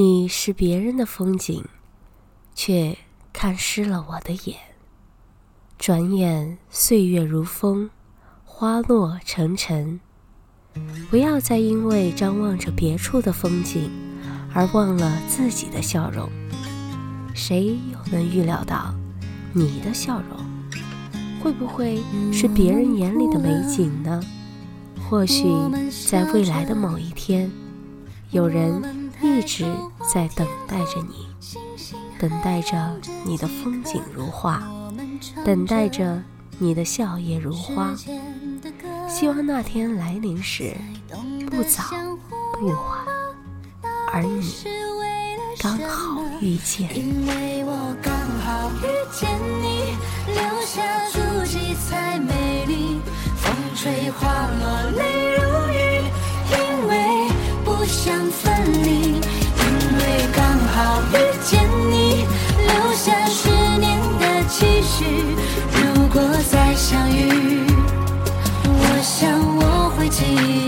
你是别人的风景，却看湿了我的眼。转眼岁月如风，花落成尘。不要再因为张望着别处的风景，而忘了自己的笑容。谁又能预料到，你的笑容会不会是别人眼里的美景呢？或许在未来的某一天，有人一直在等待着你，等待着你的风景如画，等待着你的笑靥如花。希望那天来临时，不早不晚，而你刚好遇见。因为我刚好遇见你，留下足迹才美丽。风吹花落泪如雨，因为不想分离。遇见你，留下十年的期许。如果再相遇。我想我会记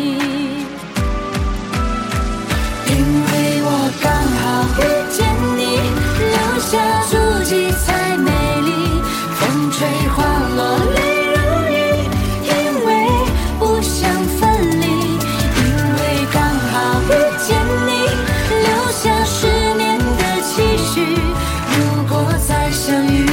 相遇